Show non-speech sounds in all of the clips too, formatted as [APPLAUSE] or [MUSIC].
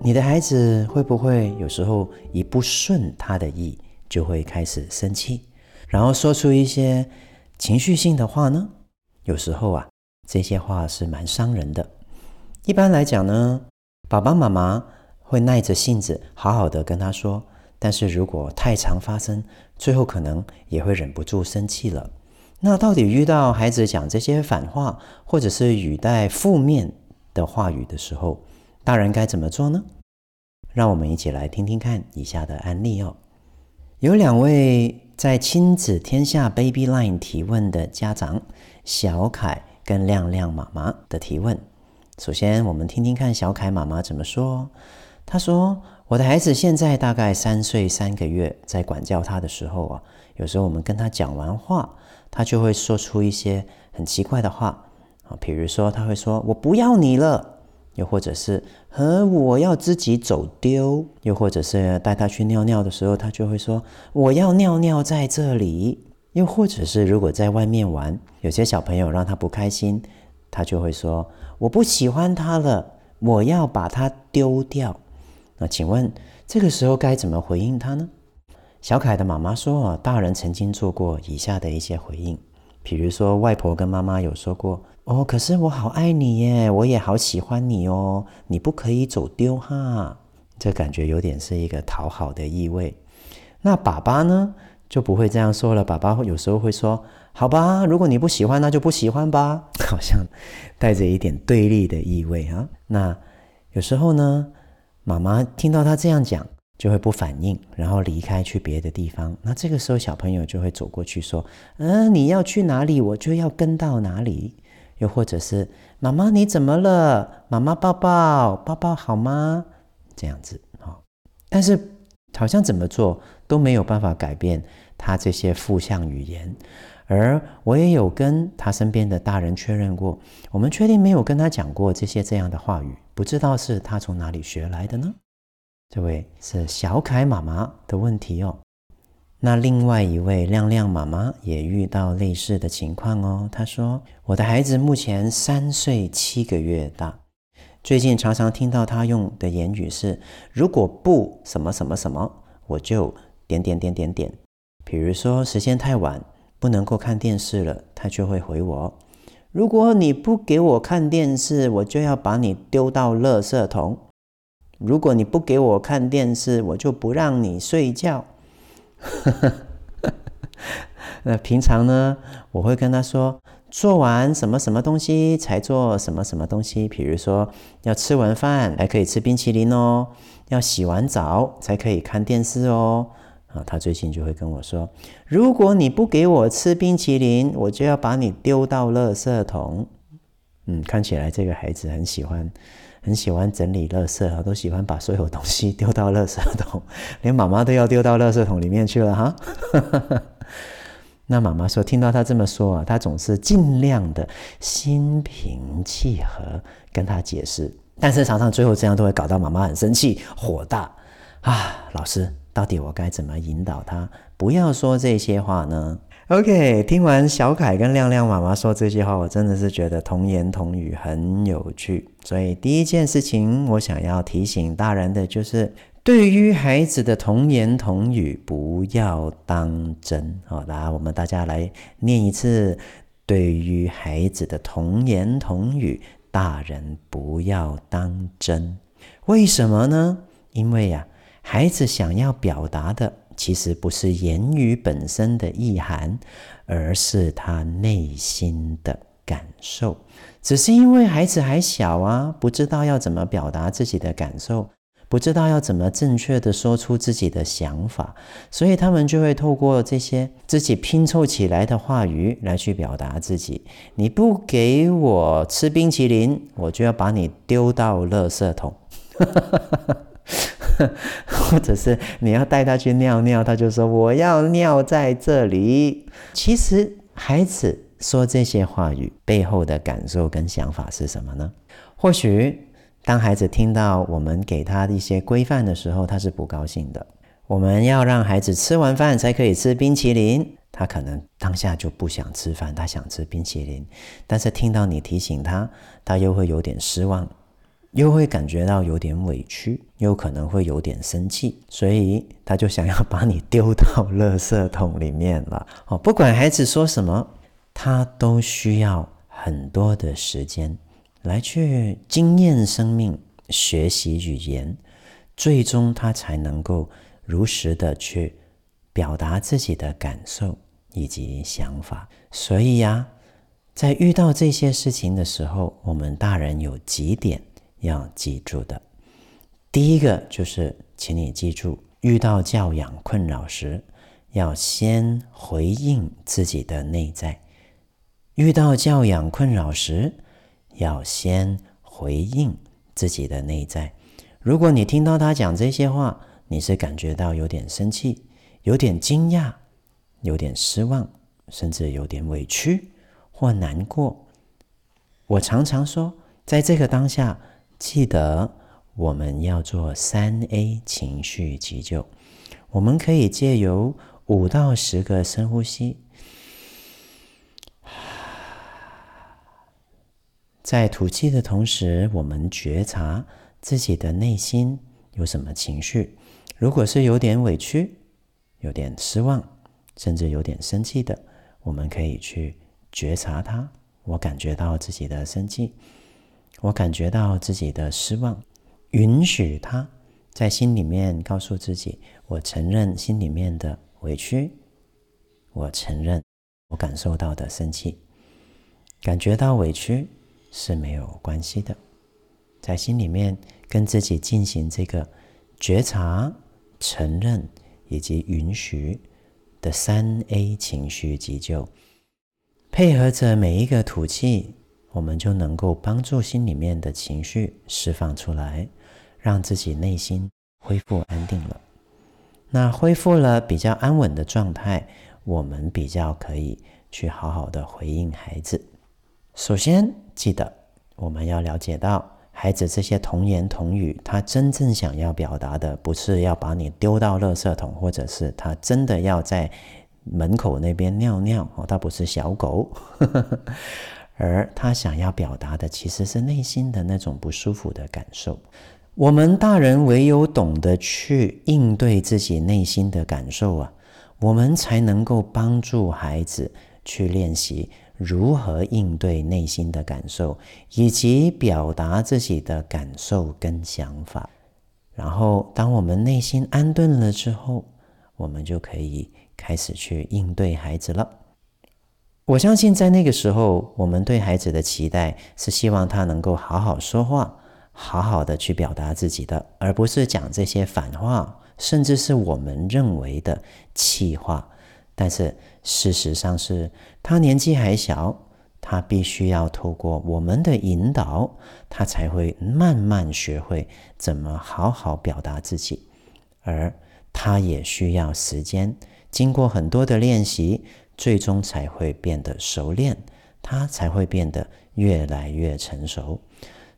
你的孩子会不会有时候一不顺他的意，就会开始生气，然后说出一些情绪性的话呢？有时候啊，这些话是蛮伤人的。一般来讲呢，爸爸妈妈会耐着性子好好的跟他说，但是如果太常发生，最后可能也会忍不住生气了。那到底遇到孩子讲这些反话，或者是语带负面的话语的时候，大人该怎么做呢？让我们一起来听听看以下的案例哦。有两位在亲子天下 Baby Line 提问的家长，小凯跟亮亮妈妈的提问。首先，我们听听看小凯妈妈怎么说。她说：“我的孩子现在大概三岁三个月，在管教他的时候啊，有时候我们跟他讲完话，他就会说出一些很奇怪的话啊，比如说他会说：‘我不要你了。’又或者是和我要自己走丢，又或者是带他去尿尿的时候，他就会说我要尿尿在这里。又或者是如果在外面玩，有些小朋友让他不开心，他就会说我不喜欢他了，我要把他丢掉。那请问这个时候该怎么回应他呢？小凯的妈妈说啊，大人曾经做过以下的一些回应，比如说外婆跟妈妈有说过。哦，可是我好爱你耶，我也好喜欢你哦，你不可以走丢哈。这感觉有点是一个讨好的意味。那爸爸呢，就不会这样说了。爸爸有时候会说：“好吧，如果你不喜欢，那就不喜欢吧。[LAUGHS] ”好像带着一点对立的意味啊。那有时候呢，妈妈听到他这样讲，就会不反应，然后离开去别的地方。那这个时候，小朋友就会走过去说：“嗯，你要去哪里，我就要跟到哪里。”又或者是妈妈你怎么了？妈妈抱抱抱抱好吗？这样子啊，但是好像怎么做都没有办法改变他这些负向语言。而我也有跟他身边的大人确认过，我们确定没有跟他讲过这些这样的话语，不知道是他从哪里学来的呢？这位是小凯妈妈的问题哦。那另外一位亮亮妈妈也遇到类似的情况哦。她说：“我的孩子目前三岁七个月大，最近常常听到他用的言语是‘如果不什么什么什么，我就点点点点点’。比如说时间太晚，不能够看电视了，他就会回我：‘如果你不给我看电视，我就要把你丢到垃圾桶。如果你不给我看电视，我就不让你睡觉。’” [LAUGHS] 那平常呢，我会跟他说，做完什么什么东西才做什么什么东西。比如说，要吃完饭还可以吃冰淇淋哦，要洗完澡才可以看电视哦。啊，他最近就会跟我说，如果你不给我吃冰淇淋，我就要把你丢到垃圾桶。嗯，看起来这个孩子很喜欢。很喜欢整理垃圾啊，都喜欢把所有东西丢到垃圾桶，[LAUGHS] 连妈妈都要丢到垃圾桶里面去了哈。[LAUGHS] 那妈妈说，听到他这么说啊，他总是尽量的心平气和跟他解释，但是常常最后这样都会搞到妈妈很生气、火大啊。老师，到底我该怎么引导他不要说这些话呢？OK，听完小凯跟亮亮妈妈说这些话，我真的是觉得童言童语很有趣。所以第一件事情，我想要提醒大人的就是，对于孩子的童言童语，不要当真。好，来，我们大家来念一次：对于孩子的童言童语，大人不要当真。为什么呢？因为呀，孩子想要表达的。其实不是言语本身的意涵，而是他内心的感受。只是因为孩子还小啊，不知道要怎么表达自己的感受，不知道要怎么正确的说出自己的想法，所以他们就会透过这些自己拼凑起来的话语来去表达自己。你不给我吃冰淇淋，我就要把你丢到垃圾桶。[LAUGHS] 或者是你要带他去尿尿，他就说我要尿在这里。其实孩子说这些话语背后的感受跟想法是什么呢？或许当孩子听到我们给他一些规范的时候，他是不高兴的。我们要让孩子吃完饭才可以吃冰淇淋，他可能当下就不想吃饭，他想吃冰淇淋。但是听到你提醒他，他又会有点失望，又会感觉到有点委屈，又可能会有点生气，所以他就想要把你丢到垃圾桶里面了。哦，不管孩子说什么，他都需要很多的时间来去经验生命、学习语言，最终他才能够。如实的去表达自己的感受以及想法，所以呀，在遇到这些事情的时候，我们大人有几点要记住的。第一个就是，请你记住，遇到教养困扰时，要先回应自己的内在。遇到教养困扰时，要先回应自己的内在。如果你听到他讲这些话，你是感觉到有点生气，有点惊讶，有点失望，甚至有点委屈或难过。我常常说，在这个当下，记得我们要做三 A 情绪急救。我们可以借由五到十个深呼吸，在吐气的同时，我们觉察自己的内心有什么情绪。如果是有点委屈、有点失望，甚至有点生气的，我们可以去觉察它。我感觉到自己的生气，我感觉到自己的失望，允许它在心里面告诉自己：我承认心里面的委屈，我承认我感受到的生气。感觉到委屈是没有关系的，在心里面跟自己进行这个觉察。承认以及允许的三 A 情绪急救，配合着每一个吐气，我们就能够帮助心里面的情绪释放出来，让自己内心恢复安定了。那恢复了比较安稳的状态，我们比较可以去好好的回应孩子。首先，记得我们要了解到。孩子这些童言童语，他真正想要表达的，不是要把你丢到垃圾桶，或者是他真的要在门口那边尿尿哦，他不是小狗，而他想要表达的其实是内心的那种不舒服的感受。我们大人唯有懂得去应对自己内心的感受啊，我们才能够帮助孩子去练习。如何应对内心的感受，以及表达自己的感受跟想法。然后，当我们内心安顿了之后，我们就可以开始去应对孩子了。我相信，在那个时候，我们对孩子的期待是希望他能够好好说话，好好的去表达自己的，而不是讲这些反话，甚至是我们认为的气话。但是事实上是，他年纪还小，他必须要透过我们的引导，他才会慢慢学会怎么好好表达自己，而他也需要时间，经过很多的练习，最终才会变得熟练，他才会变得越来越成熟。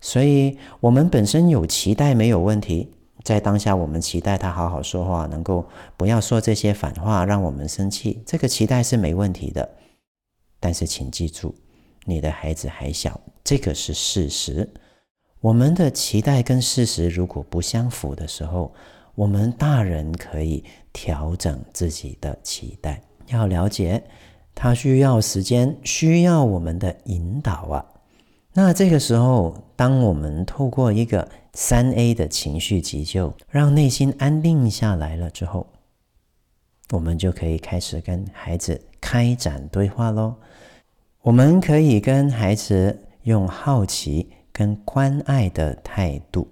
所以，我们本身有期待没有问题。在当下，我们期待他好好说话，能够不要说这些反话，让我们生气。这个期待是没问题的。但是，请记住，你的孩子还小，这个是事实。我们的期待跟事实如果不相符的时候，我们大人可以调整自己的期待。要了解，他需要时间，需要我们的引导啊。那这个时候，当我们透过一个三 A 的情绪急救，让内心安定下来了之后，我们就可以开始跟孩子开展对话喽。我们可以跟孩子用好奇跟关爱的态度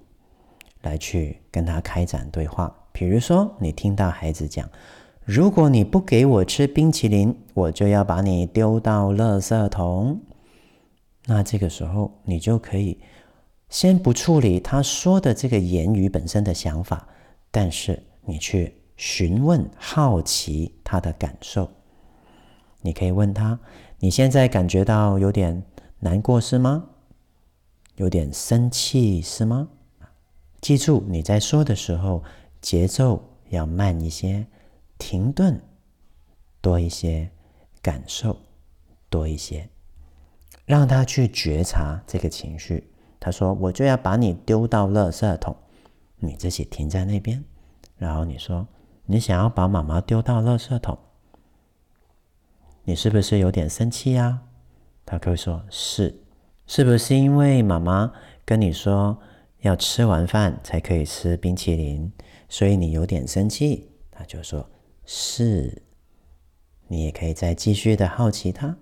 来去跟他开展对话。比如说，你听到孩子讲：“如果你不给我吃冰淇淋，我就要把你丢到垃圾桶。”那这个时候，你就可以先不处理他说的这个言语本身的想法，但是你去询问、好奇他的感受。你可以问他：“你现在感觉到有点难过是吗？有点生气是吗？”记住，你在说的时候，节奏要慢一些，停顿多一些，感受多一些，让他去觉察这个情绪。他说：“我就要把你丢到垃圾桶。”你自己停在那边，然后你说：“你想要把妈妈丢到垃圾桶，你是不是有点生气呀？”他可以说：“是。”是不是因为妈妈跟你说？要吃完饭才可以吃冰淇淋，所以你有点生气。他就说：“是。”你也可以再继续的好奇他，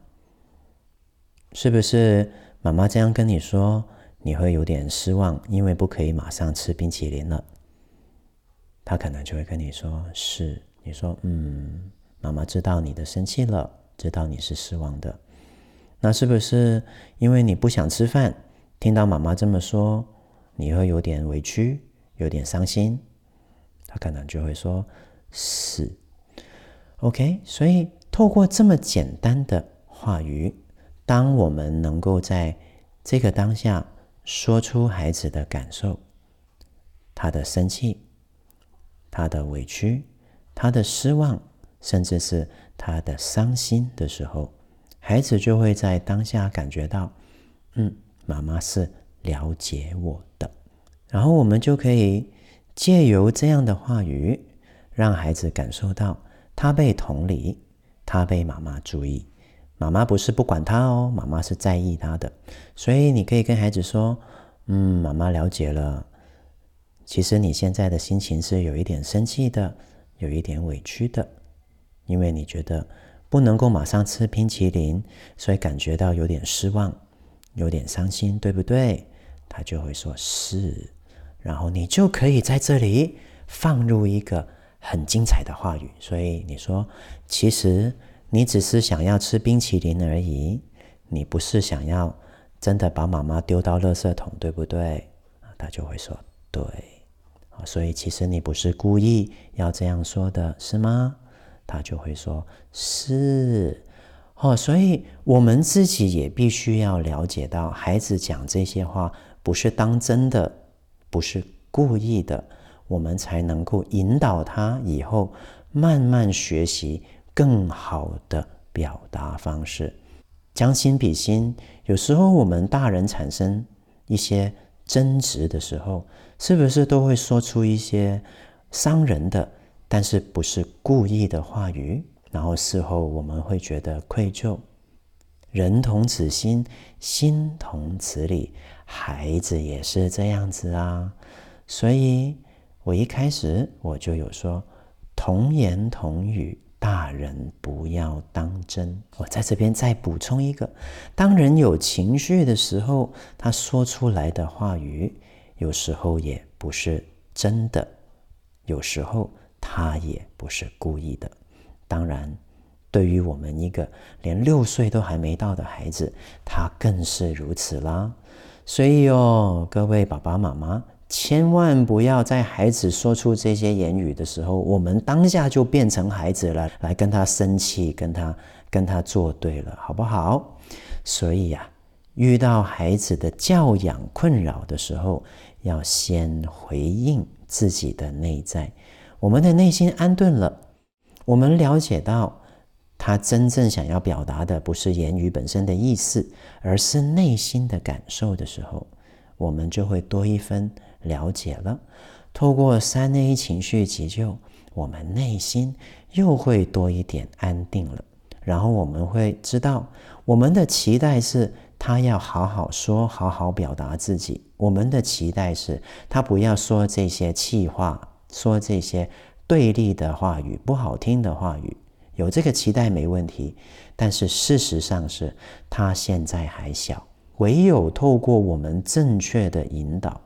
是不是妈妈这样跟你说，你会有点失望，因为不可以马上吃冰淇淋了。他可能就会跟你说：“是。”你说：“嗯，妈妈知道你的生气了，知道你是失望的。那是不是因为你不想吃饭？听到妈妈这么说？”你会有点委屈，有点伤心，他可能就会说：“是，OK。”所以透过这么简单的话语，当我们能够在这个当下说出孩子的感受，他的生气、他的委屈、他的失望，甚至是他的伤心的时候，孩子就会在当下感觉到：“嗯，妈妈是。”了解我的，然后我们就可以借由这样的话语，让孩子感受到他被同理，他被妈妈注意。妈妈不是不管他哦，妈妈是在意他的。所以你可以跟孩子说：“嗯，妈妈了解了。其实你现在的心情是有一点生气的，有一点委屈的，因为你觉得不能够马上吃冰淇淋，所以感觉到有点失望，有点伤心，对不对？”他就会说是，然后你就可以在这里放入一个很精彩的话语。所以你说，其实你只是想要吃冰淇淋而已，你不是想要真的把妈妈丢到垃圾桶，对不对？他就会说对。所以其实你不是故意要这样说的，是吗？他就会说是。哦，所以我们自己也必须要了解到，孩子讲这些话。不是当真的，不是故意的，我们才能够引导他以后慢慢学习更好的表达方式。将心比心，有时候我们大人产生一些争执的时候，是不是都会说出一些伤人的，但是不是故意的话语？然后事后我们会觉得愧疚。人同此心，心同此理。孩子也是这样子啊，所以我一开始我就有说，童言童语，大人不要当真。我在这边再补充一个：当人有情绪的时候，他说出来的话语，有时候也不是真的，有时候他也不是故意的。当然，对于我们一个连六岁都还没到的孩子，他更是如此啦。所以哦，各位爸爸妈妈，千万不要在孩子说出这些言语的时候，我们当下就变成孩子了，来跟他生气，跟他跟他作对了，好不好？所以呀，遇到孩子的教养困扰的时候，要先回应自己的内在，我们的内心安顿了，我们了解到。他真正想要表达的不是言语本身的意思，而是内心的感受的时候，我们就会多一分了解了。透过三 A 情绪急救，我们内心又会多一点安定了。然后我们会知道，我们的期待是他要好好说，好好表达自己。我们的期待是他不要说这些气话，说这些对立的话语，不好听的话语。有这个期待没问题，但是事实上是他现在还小，唯有透过我们正确的引导，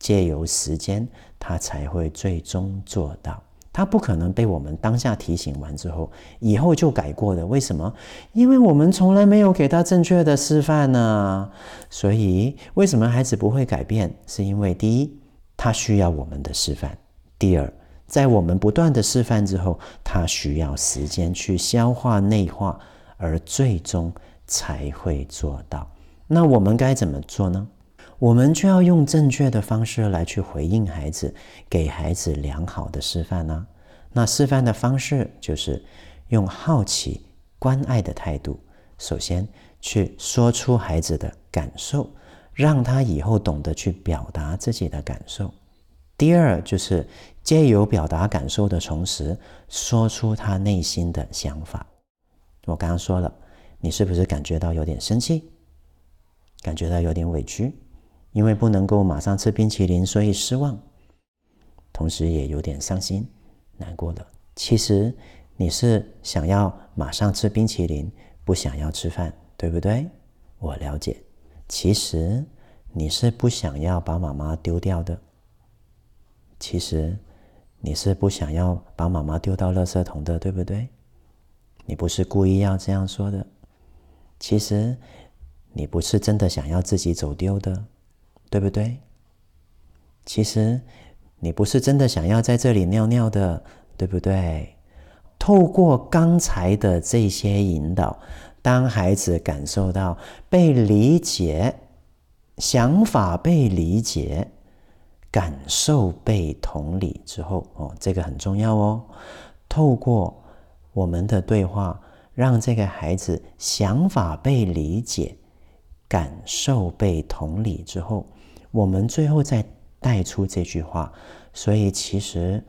借由时间，他才会最终做到。他不可能被我们当下提醒完之后，以后就改过的。为什么？因为我们从来没有给他正确的示范呢。所以，为什么孩子不会改变？是因为第一，他需要我们的示范。第二，在我们不断的示范之后，他需要时间去消化内化，而最终才会做到。那我们该怎么做呢？我们就要用正确的方式来去回应孩子，给孩子良好的示范呢、那示范的方式就是用好奇、关爱的态度，首先去说出孩子的感受，让他以后懂得去表达自己的感受。第二，就是借由表达感受的同时，说出他内心的想法。我刚刚说了，你是不是感觉到有点生气？感觉到有点委屈？因为不能够马上吃冰淇淋，所以失望，同时也有点伤心、难过的。其实你是想要马上吃冰淇淋，不想要吃饭，对不对？我了解。其实你是不想要把妈妈丢掉的。其实你是不想要把妈妈丢到垃圾桶的，对不对？你不是故意要这样说的。其实你不是真的想要自己走丢的。对不对？其实你不是真的想要在这里尿尿的，对不对？透过刚才的这些引导，当孩子感受到被理解，想法被理解，感受被同理之后，哦，这个很重要哦。透过我们的对话，让这个孩子想法被理解，感受被同理之后。我们最后再带出这句话，所以其实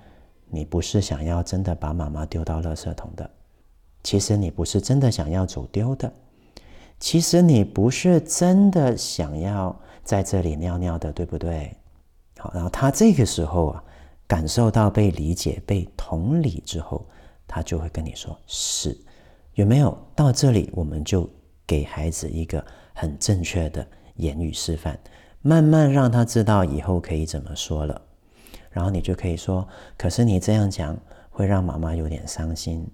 你不是想要真的把妈妈丢到垃圾桶的，其实你不是真的想要走丢的，其实你不是真的想要在这里尿尿的，对不对？好，然后他这个时候啊，感受到被理解、被同理之后，他就会跟你说：“是，有没有？”到这里，我们就给孩子一个很正确的言语示范。慢慢让他知道以后可以怎么说了，然后你就可以说：“可是你这样讲会让妈妈有点伤心，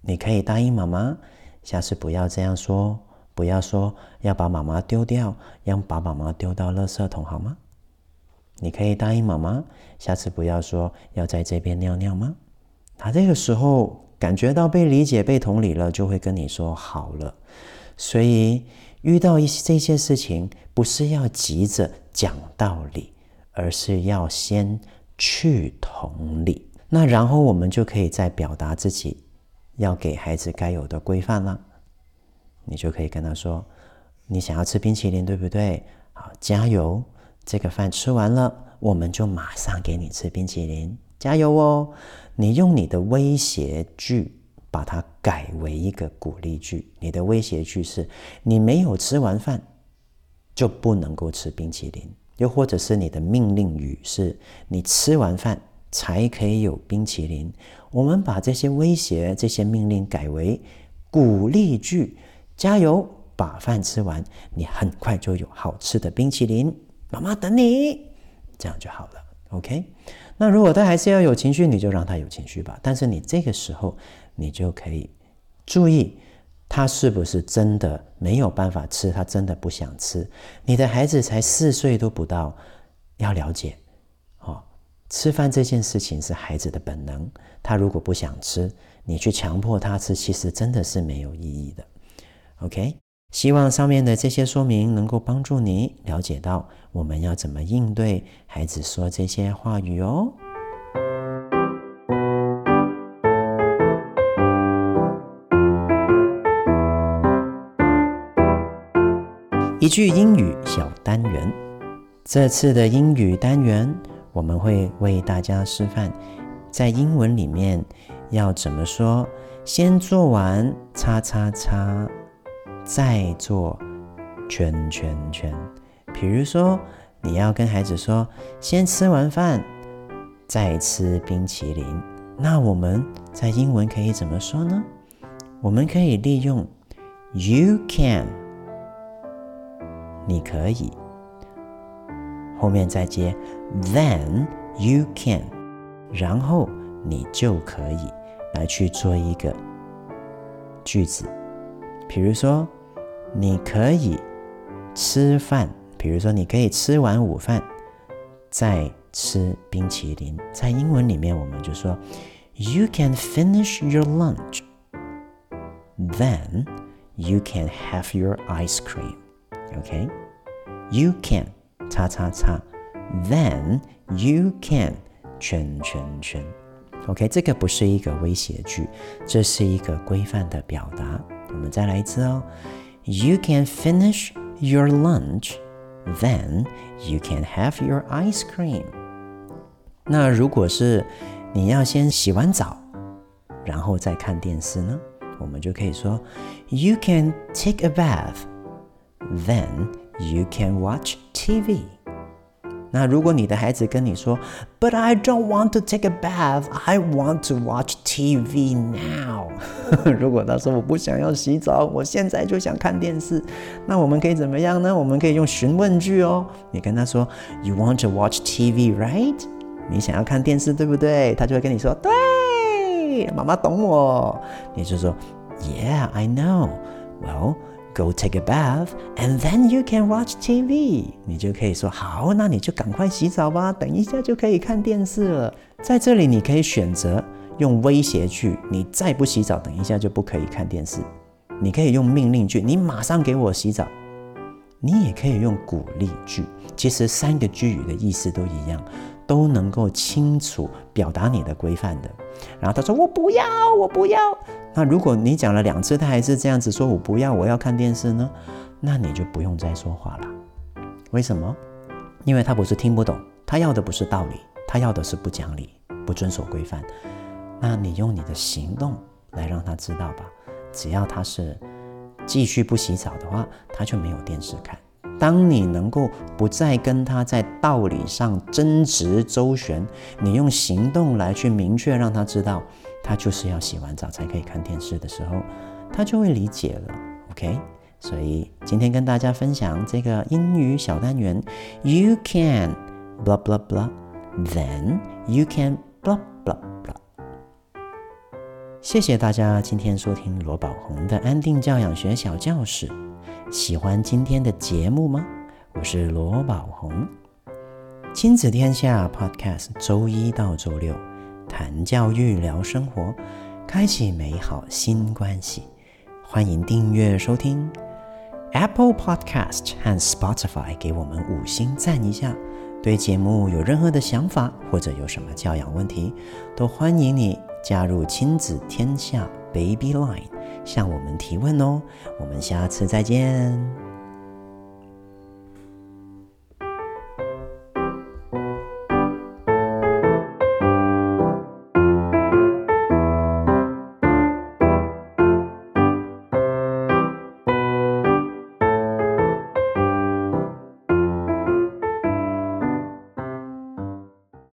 你可以答应妈妈，下次不要这样说，不要说要把妈妈丢掉，要把妈妈丢到垃圾桶，好吗？你可以答应妈妈，下次不要说要在这边尿尿吗？”他这个时候感觉到被理解、被同理了，就会跟你说：“好了。”所以。遇到一些这些事情，不是要急着讲道理，而是要先去同理。那然后我们就可以再表达自己要给孩子该有的规范了。你就可以跟他说：“你想要吃冰淇淋，对不对？好，加油！这个饭吃完了，我们就马上给你吃冰淇淋，加油哦！”你用你的威胁句。把它改为一个鼓励句。你的威胁句是：你没有吃完饭就不能够吃冰淇淋。又或者是你的命令语是：你吃完饭才可以有冰淇淋。我们把这些威胁、这些命令改为鼓励句。加油，把饭吃完，你很快就有好吃的冰淇淋。妈妈等你，这样就好了。OK。那如果他还是要有情绪，你就让他有情绪吧。但是你这个时候。你就可以注意他是不是真的没有办法吃，他真的不想吃。你的孩子才四岁都不到，要了解哦，吃饭这件事情是孩子的本能。他如果不想吃，你去强迫他吃，其实真的是没有意义的。OK，希望上面的这些说明能够帮助你了解到我们要怎么应对孩子说这些话语哦。一句英语小单元，这次的英语单元我们会为大家示范，在英文里面要怎么说。先做完叉叉叉，再做圈圈圈。比如说，你要跟孩子说，先吃完饭，再吃冰淇淋。那我们在英文可以怎么说呢？我们可以利用 You can。你可以，后面再接 then you can，然后你就可以来去做一个句子。比如说，你可以吃饭，比如说你可以吃完午饭再吃冰淇淋，在英文里面我们就说，You can finish your lunch, then you can have your ice cream. OK? You can 叉叉叉，then you can 圈圈圈。OK，这个不是一个威胁句，这是一个规范的表达。我们再来一次哦，You can finish your lunch, then you can have your ice cream. 那如果是你要先洗完澡，然后再看电视呢？我们就可以说，You can take a bath, then you can watch TV. 那如果你的孩子跟你说，But I don't want to take a bath, I want to watch TV now. 如果他说我不想要洗澡，我现在就想看电视，那我们可以怎么样呢？我们可以用询问句哦。你跟他说，You want [LAUGHS] to watch TV, right? 你想要看电视，对不对？他就会跟你说，对，妈妈懂我。你就说，Yeah, I know. Well. Go take a bath, and then you can watch TV。你就可以说好，那你就赶快洗澡吧，等一下就可以看电视了。在这里，你可以选择用威胁句，你再不洗澡，等一下就不可以看电视。你可以用命令句，你马上给我洗澡。你也可以用鼓励句，其实三个句语的意思都一样，都能够清楚表达你的规范的。然后他说我不要，我不要。那如果你讲了两次，他还是这样子说，我不要，我要看电视呢，那你就不用再说话了。为什么？因为他不是听不懂，他要的不是道理，他要的是不讲理、不遵守规范。那你用你的行动来让他知道吧。只要他是继续不洗澡的话，他就没有电视看。当你能够不再跟他在道理上争执周旋，你用行动来去明确让他知道。他就是要洗完澡才可以看电视的时候，他就会理解了。OK，所以今天跟大家分享这个英语小单元，You can blah blah blah，then you can blah blah blah。谢谢大家今天收听罗宝红的安定教养学小教室。喜欢今天的节目吗？我是罗宝红，亲子天下 Podcast，周一到周六。谈教育，聊生活，开启美好新关系。欢迎订阅收听 Apple Podcast 和 Spotify，给我们五星赞一下。对节目有任何的想法，或者有什么教养问题，都欢迎你加入亲子天下 Baby Line，向我们提问哦。我们下次再见。